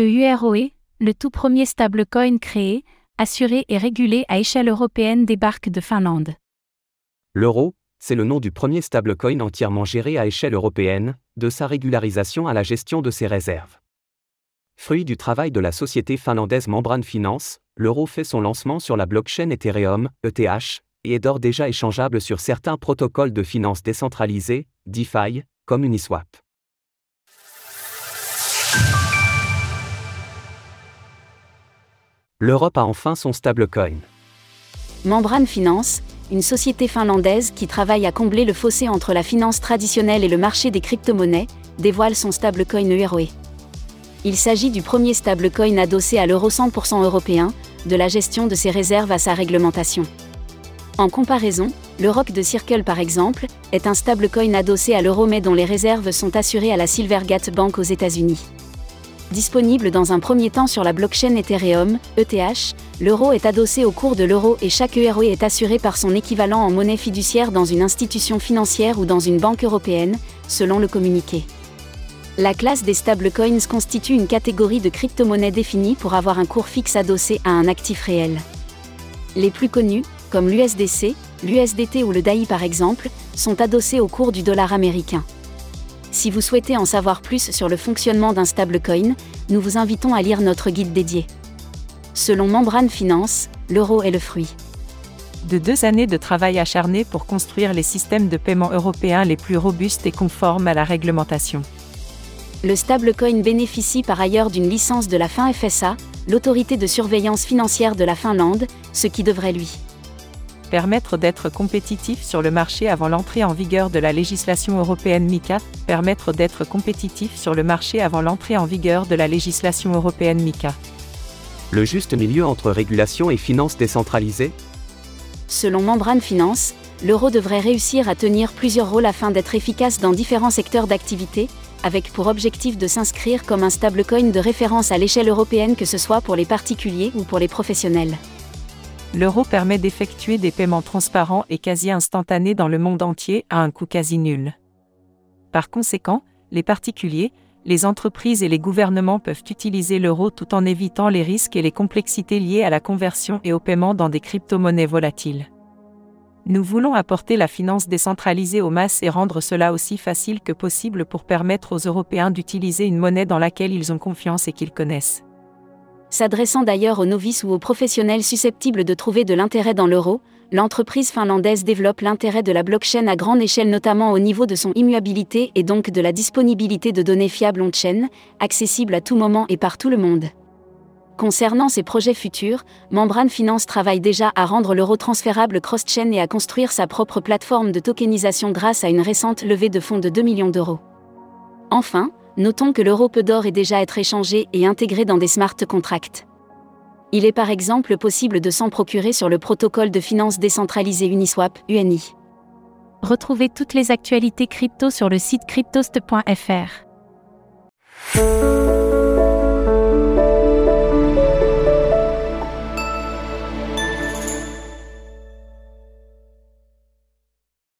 EUROE, le tout premier stablecoin créé, assuré et régulé à échelle européenne débarque de Finlande. L'euro, c'est le nom du premier stablecoin entièrement géré à échelle européenne, de sa régularisation à la gestion de ses réserves. Fruit du travail de la société finlandaise Membrane Finance, l'euro fait son lancement sur la blockchain Ethereum, ETH, et est d'ores déjà échangeable sur certains protocoles de finance décentralisés, DeFi, comme Uniswap. L'Europe a enfin son stablecoin. Membrane Finance, une société finlandaise qui travaille à combler le fossé entre la finance traditionnelle et le marché des crypto-monnaies, dévoile son stablecoin EUROE. Il s'agit du premier stablecoin adossé à l'euro 100% européen, de la gestion de ses réserves à sa réglementation. En comparaison, le ROC de Circle par exemple, est un stablecoin adossé à l'euro mais dont les réserves sont assurées à la Silvergate Bank aux États-Unis. Disponible dans un premier temps sur la blockchain Ethereum, ETH, l'euro est adossé au cours de l'euro et chaque euro est assuré par son équivalent en monnaie fiduciaire dans une institution financière ou dans une banque européenne, selon le communiqué. La classe des stablecoins constitue une catégorie de crypto-monnaies définie pour avoir un cours fixe adossé à un actif réel. Les plus connus, comme l'USDC, l'USDT ou le DAI par exemple, sont adossés au cours du dollar américain. Si vous souhaitez en savoir plus sur le fonctionnement d'un stablecoin, nous vous invitons à lire notre guide dédié. Selon Membrane Finance, l'euro est le fruit. De deux années de travail acharné pour construire les systèmes de paiement européens les plus robustes et conformes à la réglementation. Le stablecoin bénéficie par ailleurs d'une licence de la fin FSA, l'autorité de surveillance financière de la Finlande, ce qui devrait lui permettre d'être compétitif sur le marché avant l'entrée en vigueur de la législation européenne MICA, permettre d'être compétitif sur le marché avant l'entrée en vigueur de la législation européenne MICA. Le juste milieu entre régulation et finance décentralisée Selon Membrane Finance, l'euro devrait réussir à tenir plusieurs rôles afin d'être efficace dans différents secteurs d'activité, avec pour objectif de s'inscrire comme un stablecoin de référence à l'échelle européenne que ce soit pour les particuliers ou pour les professionnels l'euro permet d'effectuer des paiements transparents et quasi instantanés dans le monde entier à un coût quasi nul. Par conséquent, les particuliers, les entreprises et les gouvernements peuvent utiliser l'euro tout en évitant les risques et les complexités liées à la conversion et au paiement dans des crypto-monnaies volatiles. Nous voulons apporter la finance décentralisée aux masses et rendre cela aussi facile que possible pour permettre aux Européens d'utiliser une monnaie dans laquelle ils ont confiance et qu'ils connaissent. S'adressant d'ailleurs aux novices ou aux professionnels susceptibles de trouver de l'intérêt dans l'euro, l'entreprise finlandaise développe l'intérêt de la blockchain à grande échelle notamment au niveau de son immuabilité et donc de la disponibilité de données fiables on-chain, accessibles à tout moment et par tout le monde. Concernant ses projets futurs, Membrane Finance travaille déjà à rendre l'euro transférable cross-chain et à construire sa propre plateforme de tokenisation grâce à une récente levée de fonds de 2 millions d'euros. Enfin, notons que l'euro peut d'or est déjà être échangé et intégré dans des smart contracts. Il est par exemple possible de s'en procurer sur le protocole de finance décentralisé Uniswap, UNI. Retrouvez toutes les actualités crypto sur le site cryptost.fr.